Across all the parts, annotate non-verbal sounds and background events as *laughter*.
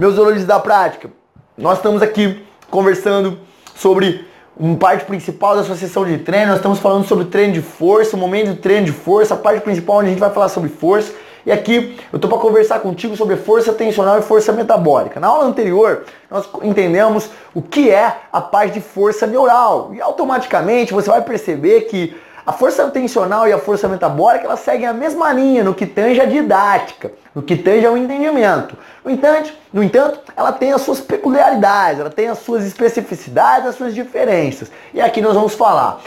Meus zoologistas da prática, nós estamos aqui conversando sobre uma parte principal da sua sessão de treino. Nós estamos falando sobre treino de força, o momento do treino de força, a parte principal onde a gente vai falar sobre força. E aqui eu estou para conversar contigo sobre força tensional e força metabólica. Na aula anterior, nós entendemos o que é a parte de força neural. E automaticamente você vai perceber que a força tensional e a força metabólica elas seguem a mesma linha no que tange a didática, no que tange ao entendimento. No entanto, no entanto, ela tem as suas peculiaridades, ela tem as suas especificidades, as suas diferenças. E aqui nós vamos falar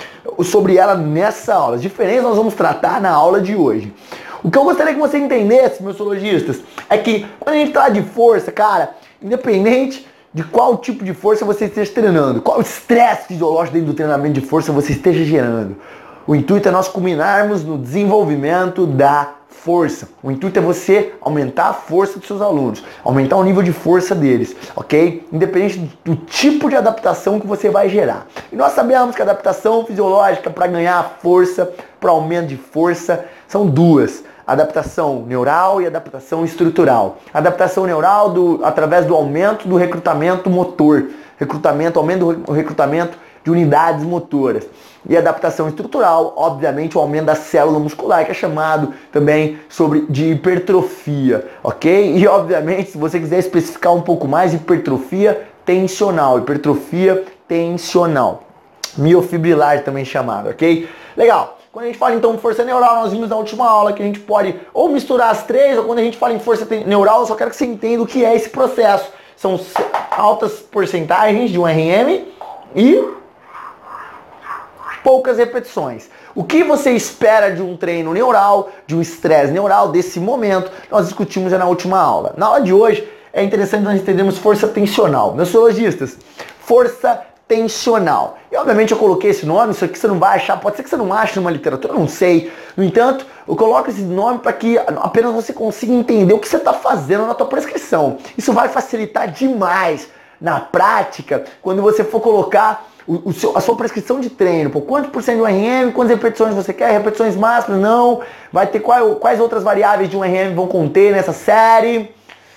sobre ela nessa aula. As diferenças nós vamos tratar na aula de hoje. O que eu gostaria que você entendesse, meus zoologistas, é que quando a gente fala de força, cara, independente de qual tipo de força você esteja treinando, qual estresse fisiológico dentro do treinamento de força você esteja gerando, o intuito é nós culminarmos no desenvolvimento da força. O intuito é você aumentar a força dos seus alunos, aumentar o nível de força deles, ok? Independente do tipo de adaptação que você vai gerar. E nós sabemos que a adaptação fisiológica para ganhar força, para aumento de força, são duas adaptação neural e adaptação estrutural. Adaptação neural do, através do aumento do recrutamento motor, recrutamento, aumento do recrutamento de unidades motoras. E adaptação estrutural, obviamente, o aumento da célula muscular, que é chamado também sobre de hipertrofia, ok? E obviamente, se você quiser especificar um pouco mais, hipertrofia tensional, hipertrofia tensional, miofibrilar também chamado, ok? Legal. Quando a gente fala então força neural, nós vimos na última aula que a gente pode ou misturar as três, ou quando a gente fala em força neural, eu só quero que você entenda o que é esse processo. São altas porcentagens de um RM e poucas repetições. O que você espera de um treino neural, de um estresse neural, desse momento, nós discutimos já na última aula. Na aula de hoje, é interessante nós entendermos força tensional. Meus zoologistas, força tensional. E obviamente eu coloquei esse nome, isso aqui você não vai achar, pode ser que você não ache numa literatura, eu não sei. No entanto, eu coloco esse nome para que apenas você consiga entender o que você está fazendo na tua prescrição. Isso vai facilitar demais na prática quando você for colocar o, o seu, a sua prescrição de treino, por quanto por cento um RM, quantas repetições você quer, repetições máximas, não, vai ter qual, quais outras variáveis de um RM vão conter nessa série,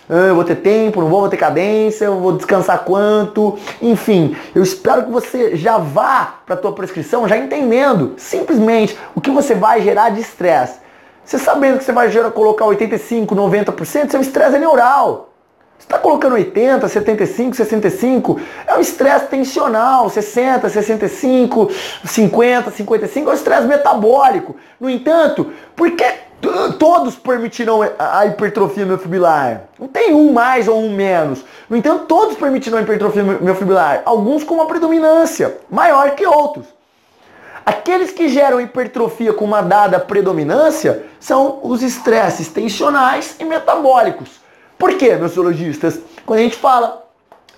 ah, eu vou ter tempo, não vou, vou ter cadência, eu vou descansar quanto, enfim, eu espero que você já vá para a tua prescrição já entendendo simplesmente o que você vai gerar de estresse. Você sabendo que você vai gerar, colocar 85, 90%, seu estresse é neural. Você está colocando 80, 75, 65, é um estresse tensional, 60, 65, 50, 55, é um estresse metabólico. No entanto, por que todos permitirão a hipertrofia miofibrilar? Não tem um mais ou um menos. No entanto, todos permitirão a hipertrofia miofibrilar, alguns com uma predominância maior que outros. Aqueles que geram hipertrofia com uma dada predominância são os estresses tensionais e metabólicos. Por quê, meus zoologistas? Quando a gente fala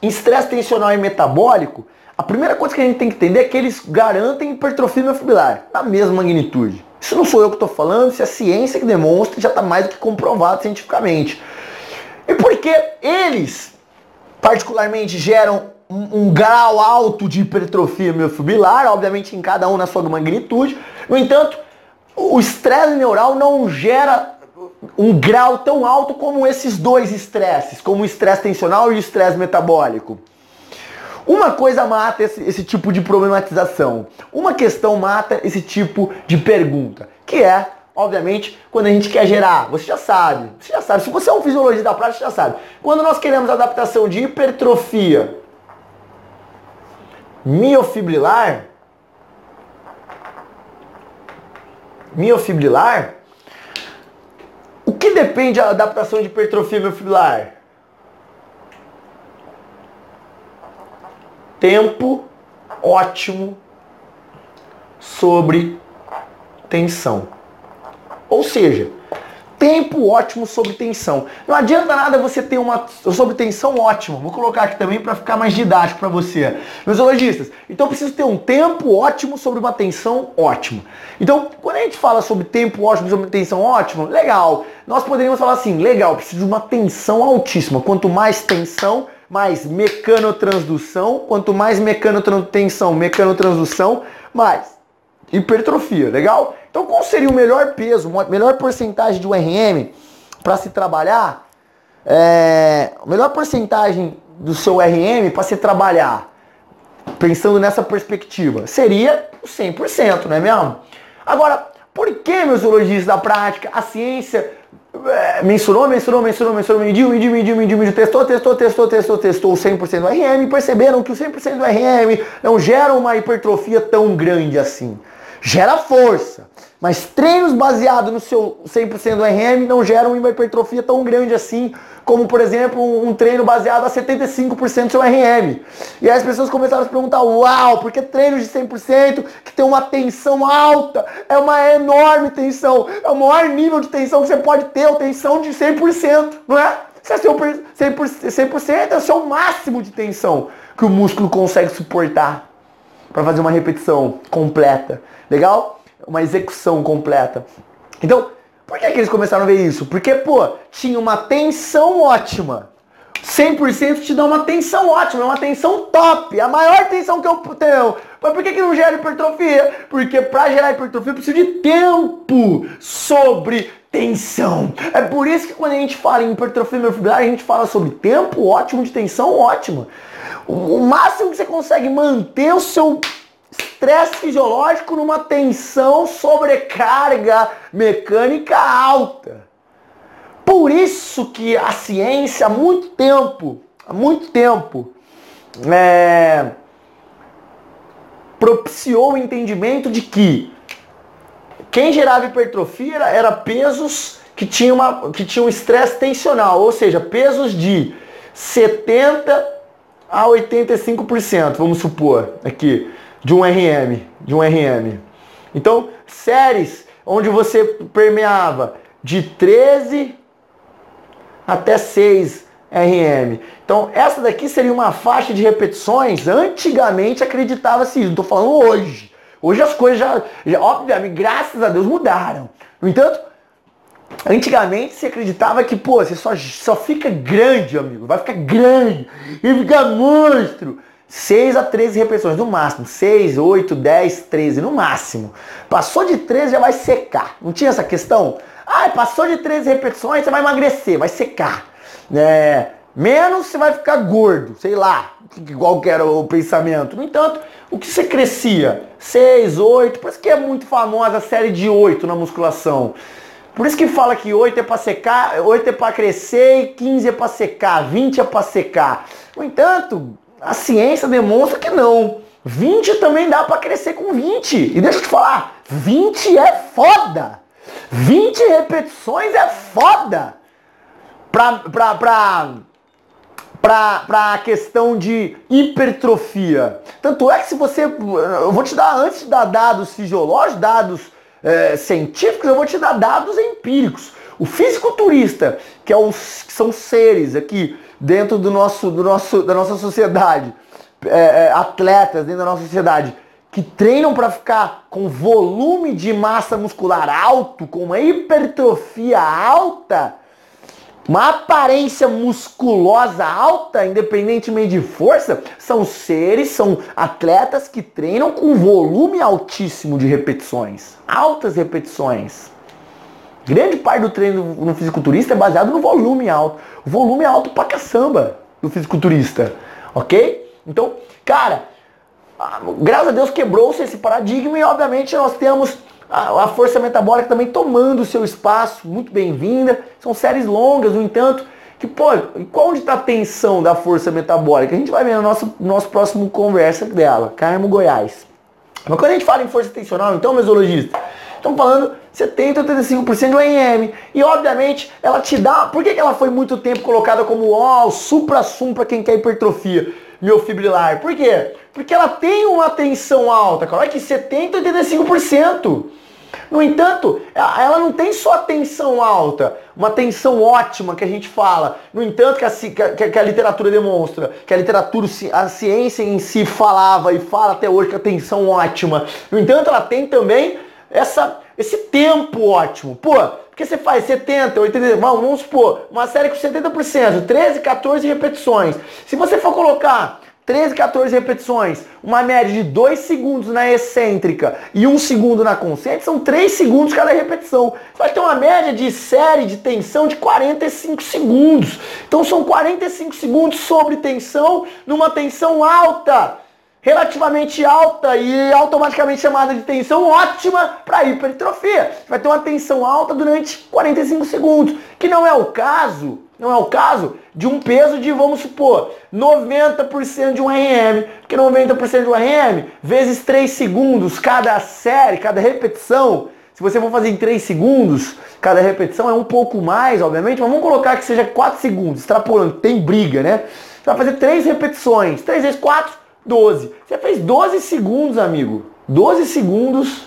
em estresse tensional e metabólico, a primeira coisa que a gente tem que entender é que eles garantem hipertrofia miofibrilar na mesma magnitude. Isso não sou eu que estou falando, isso é a ciência que demonstra, já está mais do que comprovado cientificamente. E porque eles, particularmente, geram um, um grau alto de hipertrofia miofibrilar, obviamente em cada um na sua magnitude, no entanto, o estresse neural não gera um grau tão alto como esses dois estresses, como o estresse tensional e o estresse metabólico. Uma coisa mata esse, esse, tipo de problematização. Uma questão mata esse tipo de pergunta, que é, obviamente, quando a gente quer gerar. Você já sabe, você já sabe. Se você é um fisiologista da prática, você já sabe. Quando nós queremos adaptação de hipertrofia miofibrilar, miofibrilar, depende da adaptação de hipertrofia miofibrilar? Tempo ótimo sobre tensão. Ou seja, tempo ótimo sob tensão. Não adianta nada você ter uma sob tensão ótima. Vou colocar aqui também para ficar mais didático para você. Meus zoologistas, então eu preciso ter um tempo ótimo sobre uma tensão ótima. Então, quando a gente fala sobre tempo ótimo sobre tensão ótima, legal. Nós poderíamos falar assim, legal, preciso de uma tensão altíssima. Quanto mais tensão, mais mecanotransdução. Quanto mais mecanotensão, mecanotransdução, mais hipertrofia, legal? Então qual seria o melhor peso, melhor porcentagem de URM para se trabalhar é, melhor porcentagem do seu RM para você trabalhar, pensando nessa perspectiva, seria o 100%, não é mesmo? Agora, por que, meus zoologistas da prática, a ciência é, mensurou, mensurou, mensurou, mensurou, mediu, mediu, mediu, mediu, mediu, testou, testou, testou, testou, testou 100% do RM perceberam que o 100% do RM não gera uma hipertrofia tão grande assim. Gera força, mas treinos baseados no seu 100% do RM não geram uma hipertrofia tão grande assim, como por exemplo um treino baseado a 75% do seu RM. E aí as pessoas começaram a se perguntar, uau, por que treinos de 100% que tem uma tensão alta, é uma enorme tensão, é o maior nível de tensão que você pode ter, a tensão de 100%, não é? Se é seu 100%, 100% é o seu máximo de tensão que o músculo consegue suportar para fazer uma repetição completa. Legal? uma execução completa. Então, por que, que eles começaram a ver isso? Porque, pô, tinha uma tensão ótima. 100% te dá uma tensão ótima, uma tensão top, a maior tensão que eu tenho. Mas por que, que não gera hipertrofia? Porque para gerar hipertrofia eu preciso de tempo sobre tensão. É por isso que quando a gente fala em hipertrofia miofibrilar, a gente fala sobre tempo ótimo de tensão ótima. O máximo que você consegue manter o seu estresse fisiológico numa tensão sobrecarga mecânica alta. Por isso que a ciência há muito tempo, há muito tempo, é, propiciou o entendimento de que quem gerava hipertrofia era pesos que tinham, uma, que tinham estresse tensional, ou seja, pesos de 70 a 85%, vamos supor, aqui de um RM, de um RM. Então, séries onde você permeava de 13 até 6 RM. Então, essa daqui seria uma faixa de repetições. Antigamente acreditava-se isso, não estou falando hoje. Hoje as coisas já, já, obviamente, graças a Deus mudaram. No entanto, antigamente se acreditava que, pô, você só, só fica grande, amigo. Vai ficar grande e fica monstro 6 a 13 repetições no máximo. 6, 8, 10, 13 no máximo. Passou de 13 já vai secar. Não tinha essa questão? Ah, passou de 13 repetições, você vai emagrecer, vai secar. É, menos você vai ficar gordo, sei lá, igual que era o pensamento. No entanto, o que você crescia? 6, 8, por isso que é muito famosa a série de 8 na musculação. Por isso que fala que 8 é para secar, 8 é para crescer, 15 é para secar, 20 é para secar. No entanto, a ciência demonstra que não. 20 também dá para crescer com 20. E deixa eu te falar, 20 é foda. 20 repetições é foda. Pra, pra, pra, pra, pra questão de hipertrofia. Tanto é que se você. Eu vou te dar, antes de dar dados fisiológicos, dados é, científicos, eu vou te dar dados empíricos. O fisiculturista, que, é os, que são seres aqui dentro do nosso, do nosso, da nossa sociedade, é, é, atletas dentro da nossa sociedade, que treinam para ficar com volume de massa muscular alto, com uma hipertrofia alta, uma aparência musculosa alta, independentemente de força, são seres, são atletas que treinam com volume altíssimo de repetições, altas repetições. Grande parte do treino no fisiculturista é baseado no volume alto. Volume alto pra caçamba do fisiculturista, ok? Então, cara, graças a Deus quebrou-se esse paradigma e obviamente nós temos a, a força metabólica também tomando o seu espaço, muito bem-vinda. São séries longas, no entanto, que, pô, qual onde está a tensão da força metabólica? A gente vai ver no nosso, nosso próximo conversa dela, Carmo Goiás. Mas quando a gente fala em força tensional, então, mesologistas, Estamos falando 70, 85% do RM. E obviamente ela te dá. Por que, que ela foi muito tempo colocada como ó, o supra-sum para quem quer hipertrofia miofibrilar? Por quê? Porque ela tem uma tensão alta, claro que 70, 85%. No entanto, ela não tem só tensão alta, uma tensão ótima que a gente fala. No entanto, que a, que, que a, literatura demonstra, que a literatura, a ciência em si falava e fala até hoje que a tensão ótima. No entanto, ela tem também essa, esse tempo ótimo. Pô, porque você faz 70, 80, vamos supor, uma série com 70%, 13, 14 repetições. Se você for colocar 13, 14 repetições, uma média de 2 segundos na excêntrica e 1 segundo na concêntrica, são 3 segundos cada repetição. Você vai ter uma média de série de tensão de 45 segundos. Então são 45 segundos sobre tensão numa tensão alta relativamente alta e automaticamente chamada de tensão ótima para hipertrofia. Vai ter uma tensão alta durante 45 segundos, que não é o caso, não é o caso de um peso de, vamos supor, 90% de um RM, porque 90% de um RM vezes 3 segundos cada série, cada repetição, se você for fazer em 3 segundos, cada repetição é um pouco mais, obviamente, mas vamos colocar que seja 4 segundos, extrapolando, tem briga, né? Você vai fazer 3 repetições, 3 vezes 4, 12. Você fez 12 segundos, amigo. 12 segundos.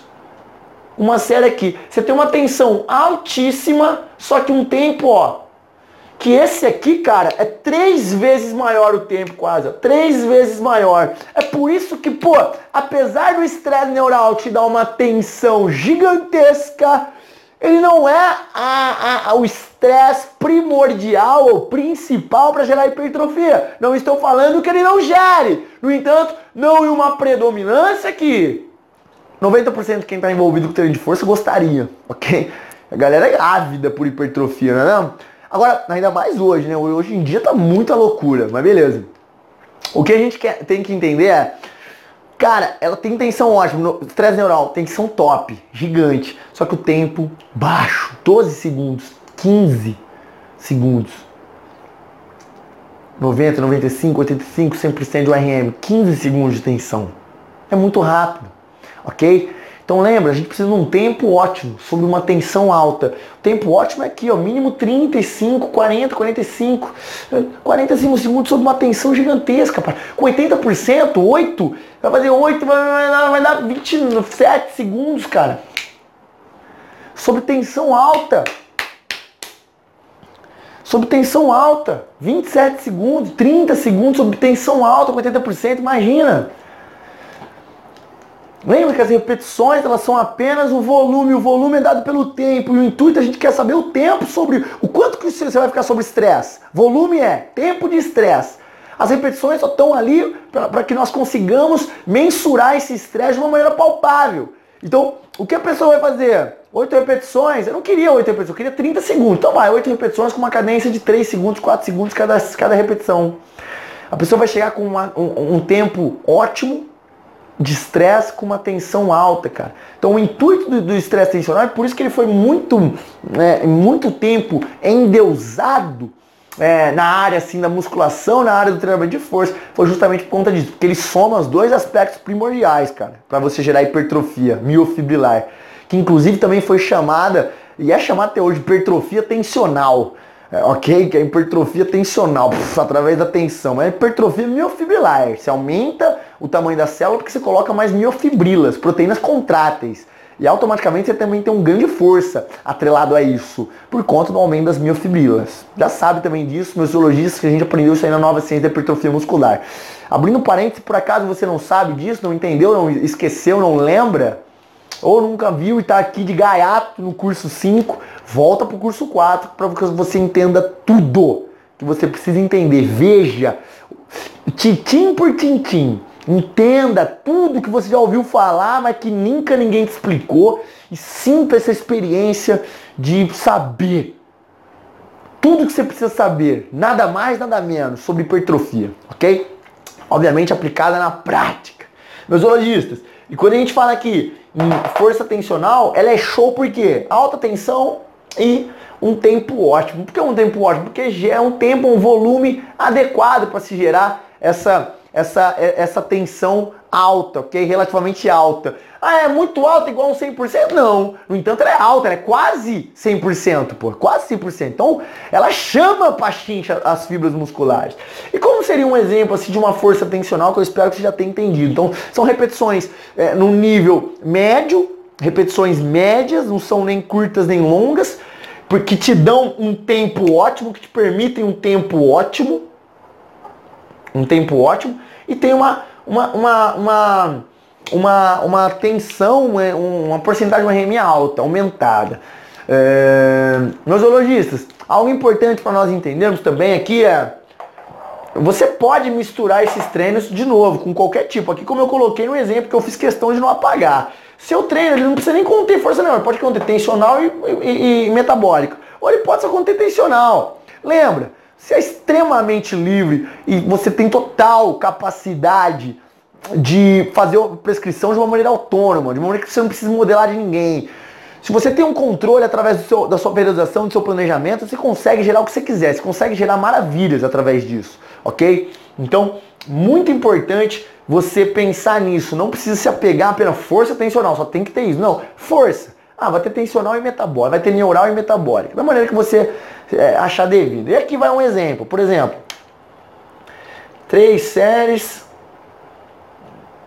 Uma série aqui. Você tem uma tensão altíssima, só que um tempo, ó. Que esse aqui, cara, é três vezes maior o tempo quase. Ó, três vezes maior. É por isso que, pô, apesar do estresse neural te dar uma tensão gigantesca, ele não é a, a, o estresse primordial ou principal para gerar hipertrofia. Não estou falando que ele não gere. No entanto, não em uma predominância que 90% de quem está envolvido com treino de força gostaria, ok? A galera é ávida por hipertrofia, não é não? Agora, ainda mais hoje, né? Hoje em dia tá muita loucura, mas beleza. O que a gente quer, tem que entender é Cara, ela tem tensão ótima, estresse neural, tensão top, gigante. Só que o tempo baixo, 12 segundos, 15 segundos. 90, 95, 85, 100% de RM, 15 segundos de tensão. É muito rápido, ok? Então lembra, a gente precisa de um tempo ótimo, sobre uma tensão alta. O tempo ótimo é aqui, ó, mínimo 35, 40, 45, 45 segundos sobre uma tensão gigantesca. Com 80%, 8, vai fazer 8, vai, vai, vai dar 27 segundos, cara. Sobre tensão alta. Sob tensão alta, 27 segundos, 30 segundos sob tensão alta com 80%, imagina. Lembra que as repetições elas são apenas o volume, o volume é dado pelo tempo, e o intuito a gente quer saber o tempo sobre o quanto que você vai ficar sobre estresse. Volume é tempo de estresse. As repetições só estão ali para que nós consigamos mensurar esse estresse de uma maneira palpável. Então, o que a pessoa vai fazer? Oito repetições, eu não queria oito repetições, eu queria 30 segundos. Então vai, oito repetições com uma cadência de 3 segundos, 4 segundos cada, cada repetição. A pessoa vai chegar com uma, um, um tempo ótimo, de estresse com uma tensão alta, cara. Então o intuito do estresse tensional é por isso que ele foi muito, né, muito tempo endeusado é, na área assim da musculação, na área do treinamento de força, foi justamente por conta disso, porque ele soma os dois aspectos primordiais, cara, para você gerar hipertrofia miofibrilar, que inclusive também foi chamada e é chamada até hoje hipertrofia tensional. É, ok? Que é hipertrofia tensional, puf, através da tensão. É hipertrofia miofibrilar. Você aumenta o tamanho da célula porque você coloca mais miofibrilas, proteínas contráteis. E automaticamente você também tem um ganho de força atrelado a isso, por conta do aumento das miofibrilas. Já sabe também disso, meus zoologistas, que a gente aprendeu isso aí na nova ciência da hipertrofia muscular. Abrindo um parênteses, por acaso você não sabe disso, não entendeu, não esqueceu, não lembra, ou nunca viu e está aqui de gaiato no curso 5, volta para o curso 4 para que você entenda tudo que você precisa entender. Veja, tintim por tintim. Entenda tudo que você já ouviu falar, mas que nunca ninguém te explicou. E sinta essa experiência de saber tudo que você precisa saber, nada mais, nada menos, sobre hipertrofia, ok? Obviamente aplicada na prática. Meus zoologistas, e quando a gente fala aqui força tensional, ela é show porque alta tensão e um tempo ótimo. Por que um tempo ótimo? Porque é um tempo, um volume adequado para se gerar essa, essa, essa tensão alta, ok? Relativamente alta. Ah, é muito alta, igual a um 100%? Não. No entanto, ela é alta, ela é quase 100%, pô. Quase 100%. Então, ela chama para chincha as fibras musculares. E como seria um exemplo assim, de uma força tensional que eu espero que você já tenha entendido? Então, são repetições é, num nível médio, repetições médias, não são nem curtas nem longas, porque te dão um tempo ótimo, que te permitem um tempo ótimo, um tempo ótimo, e tem uma, uma, uma, uma, uma, uma tensão, é, uma porcentagem de RM alta, aumentada. É, meus zoologistas, algo importante para nós entendermos também aqui é você pode misturar esses treinos de novo, com qualquer tipo. Aqui como eu coloquei no exemplo que eu fiz questão de não apagar. Seu treino, ele não precisa nem conter força ele pode conter tensional e, e, e metabólica. Ou ele pode só conter tensional. Lembra, você é extremamente livre e você tem total capacidade de fazer a prescrição de uma maneira autônoma, de uma maneira que você não precisa modelar de ninguém. Se você tem um controle através seu, da sua periodização, do seu planejamento, você consegue gerar o que você quiser, você consegue gerar maravilhas através disso, ok? Então, muito importante você pensar nisso. Não precisa se apegar apenas força tensional, só tem que ter isso. Não, força. Ah, vai ter tensional e metabólica, vai ter neural e metabólica. Da maneira que você é, achar devido. E aqui vai um exemplo. Por exemplo, três séries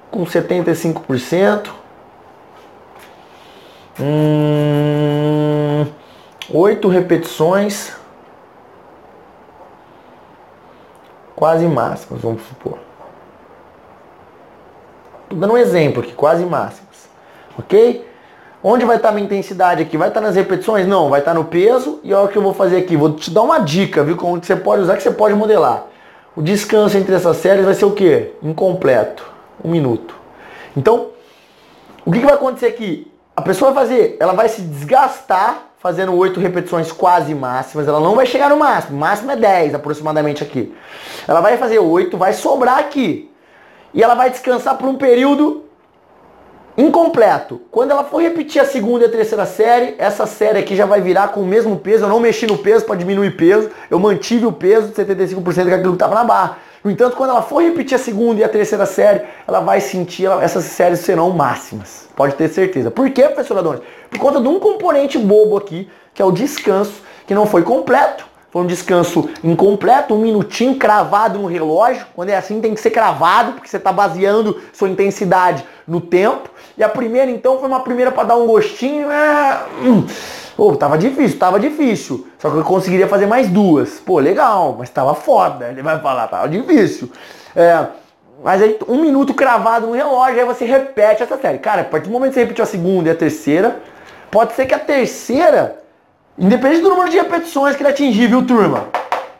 com 75%. Hum, oito repetições. Quase máximas, vamos supor. Tô dando um exemplo aqui, quase máximas. Ok? Onde vai estar minha intensidade aqui? Vai estar nas repetições? Não, vai estar no peso. E olha o que eu vou fazer aqui. Vou te dar uma dica, viu? Como que você pode usar, que você pode modelar. O descanso entre essas séries vai ser o quê? Incompleto. Um minuto. Então, o que, que vai acontecer aqui? A pessoa vai fazer, ela vai se desgastar fazendo oito repetições quase máximas. Ela não vai chegar no máximo. O máximo é 10 aproximadamente aqui. Ela vai fazer oito, vai sobrar aqui. E ela vai descansar por um período incompleto. Quando ela for repetir a segunda e a terceira série, essa série aqui já vai virar com o mesmo peso. Eu não mexi no peso para diminuir peso. Eu mantive o peso de 75% daquilo que estava na barra. No entanto, quando ela for repetir a segunda e a terceira série, ela vai sentir, essas séries serão máximas. Pode ter certeza. Por quê, professor Adonis? Por conta de um componente bobo aqui, que é o descanso, que não foi completo. Foi um descanso incompleto, um minutinho cravado no relógio. Quando é assim, tem que ser cravado, porque você está baseando sua intensidade no tempo. E a primeira, então, foi uma primeira para dar um gostinho. É... Hum. Pô, tava difícil, tava difícil. Só que eu conseguiria fazer mais duas. Pô, legal, mas tava foda. Ele vai falar, tava difícil. É, mas aí, um minuto cravado no relógio, aí você repete essa série. Cara, a partir do momento que você repetiu a segunda e a terceira, pode ser que a terceira, independente do número de repetições que ele atingir, viu, turma?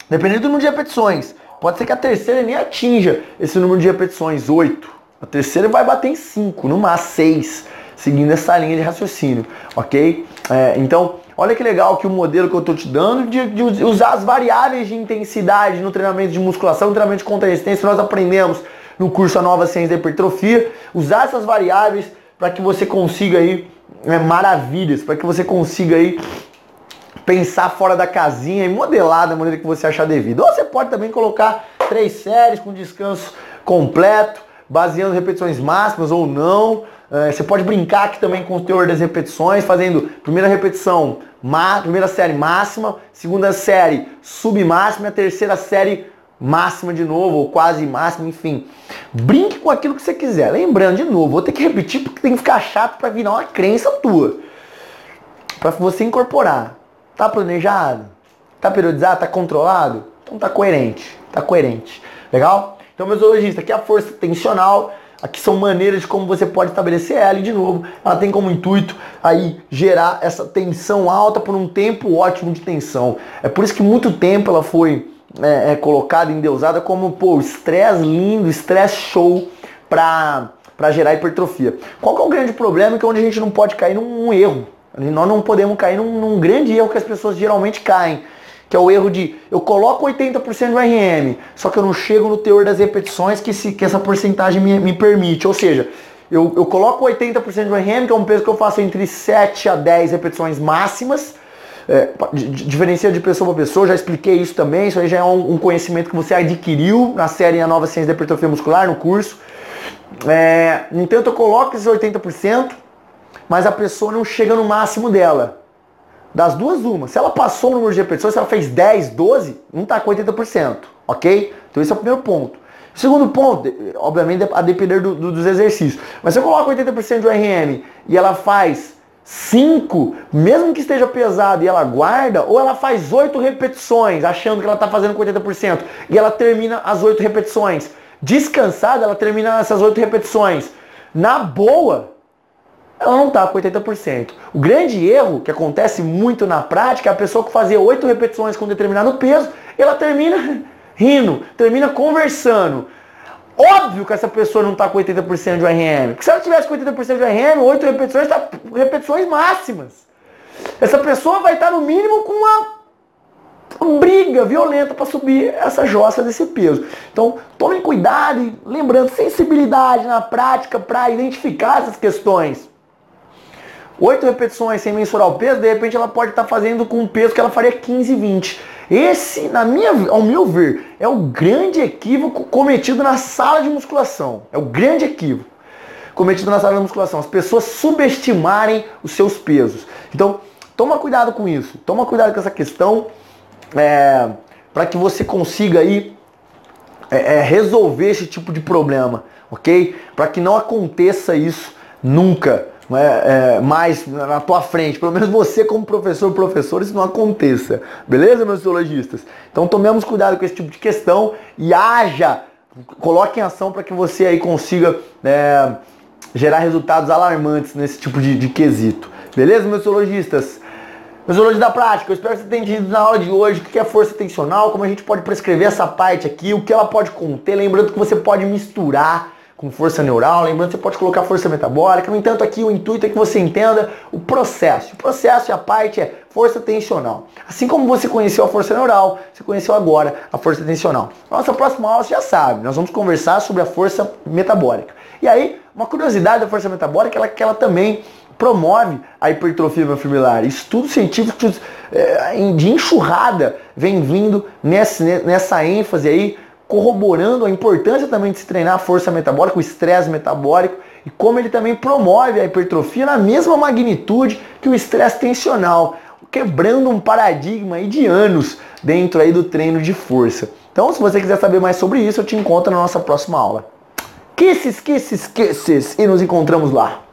Dependendo do número de repetições, pode ser que a terceira nem atinja esse número de repetições, 8. A terceira vai bater em 5, no máximo 6 seguindo essa linha de raciocínio, ok? É, então, olha que legal que o modelo que eu estou te dando de, de, usar as variáveis de intensidade no treinamento de musculação, no treinamento de contra-resistência, nós aprendemos no curso A Nova Ciência da Hipertrofia, usar essas variáveis para que você consiga aí é, maravilhas, para que você consiga aí pensar fora da casinha e modelar da maneira que você achar devido. Ou você pode também colocar três séries com descanso completo, baseando repetições máximas ou não, é, você pode brincar aqui também com o teor das repetições, fazendo primeira repetição, primeira série máxima, segunda série submáxima, terceira série máxima de novo, ou quase máxima, enfim. Brinque com aquilo que você quiser. Lembrando, de novo, vou ter que repetir porque tem que ficar chato para virar uma crença tua. Para você incorporar. Tá planejado? Tá periodizado? Tá controlado? Então tá coerente. Tá coerente. Legal? Então, mesologista, aqui é a força tensional Aqui são maneiras de como você pode estabelecer ela e de novo, ela tem como intuito aí gerar essa tensão alta por um tempo ótimo de tensão. É por isso que muito tempo ela foi é, é, colocada, endeusada como, pô, estresse lindo, estresse show para para gerar hipertrofia. Qual que é o grande problema? Que é onde a gente não pode cair num erro. Nós não podemos cair num, num grande erro que as pessoas geralmente caem que é o erro de eu coloco 80% do RM, só que eu não chego no teor das repetições que, se, que essa porcentagem me, me permite. Ou seja, eu, eu coloco 80% do RM, que é um peso que eu faço entre 7 a 10 repetições máximas, é, diferencia de pessoa para pessoa, já expliquei isso também, isso aí já é um, um, conhecimento que você adquiriu na série A Nova Ciência da Hipertrofia Muscular, no curso. É, no entanto, eu coloco esses 80%, mas a pessoa não chega no máximo dela. Das duas, uma. Se ela passou o número de repetições, se ela fez 10, 12, não está com 80%. Ok? Então esse é o primeiro ponto. Segundo ponto, obviamente a depender do, do, dos exercícios. Mas se eu coloco 80% de RM e ela faz 5, mesmo que esteja pesado e ela guarda, ou ela faz 8 repetições, achando que ela está fazendo com 80%, e ela termina as 8 repetições. Descansada, ela termina essas 8 repetições. Na boa, ela não está com 80%. O grande erro que acontece muito na prática é a pessoa que fazia 8 repetições com determinado peso, ela termina *laughs* rindo, termina conversando. Óbvio que essa pessoa não está com 80% de ORM. Porque se ela tivesse com 80% de ORM, 8 repetições, tá repetições máximas. Essa pessoa vai estar tá no mínimo com uma briga violenta para subir essa jossa desse peso. Então, tomem cuidado e lembrando, sensibilidade na prática para identificar essas questões. Oito repetições sem mensurar o peso, de repente ela pode estar tá fazendo com um peso que ela faria 15, 20. Esse, na minha, ao meu ver, é o grande equívoco cometido na sala de musculação. É o grande equívoco cometido na sala de musculação. As pessoas subestimarem os seus pesos. Então, toma cuidado com isso. Toma cuidado com essa questão é, para que você consiga aí é, é, resolver esse tipo de problema, ok? Para que não aconteça isso nunca é, é, mais na tua frente, pelo menos você como professor, professor, isso não aconteça. Beleza, meus zoologistas? Então tomemos cuidado com esse tipo de questão e haja, coloque em ação para que você aí consiga é, gerar resultados alarmantes nesse tipo de, de quesito. Beleza, meus zoologistas? Meus zoologistas da prática, eu espero que você tenha entendido na aula de hoje o que é força tensional, como a gente pode prescrever essa parte aqui, o que ela pode conter, lembrando que você pode misturar com força neural. Lembrando que você pode colocar força metabólica. No entanto, aqui o intuito é que você entenda o processo. O processo e a parte é força tensional. Assim como você conheceu a força neural, você conheceu agora a força tensional. Nossa próxima aula você já sabe, nós vamos conversar sobre a força metabólica. E aí, uma curiosidade da força metabólica é que ela também promove a hipertrofia miofibrillar. Estudos científicos é, de enxurrada vem vindo nessa ênfase aí corroborando a importância também de se treinar a força metabólica, o estresse metabólico e como ele também promove a hipertrofia na mesma magnitude que o estresse tensional, quebrando um paradigma de anos dentro aí do treino de força. Então, se você quiser saber mais sobre isso, eu te encontro na nossa próxima aula. Kisses, kisses, kisses e nos encontramos lá.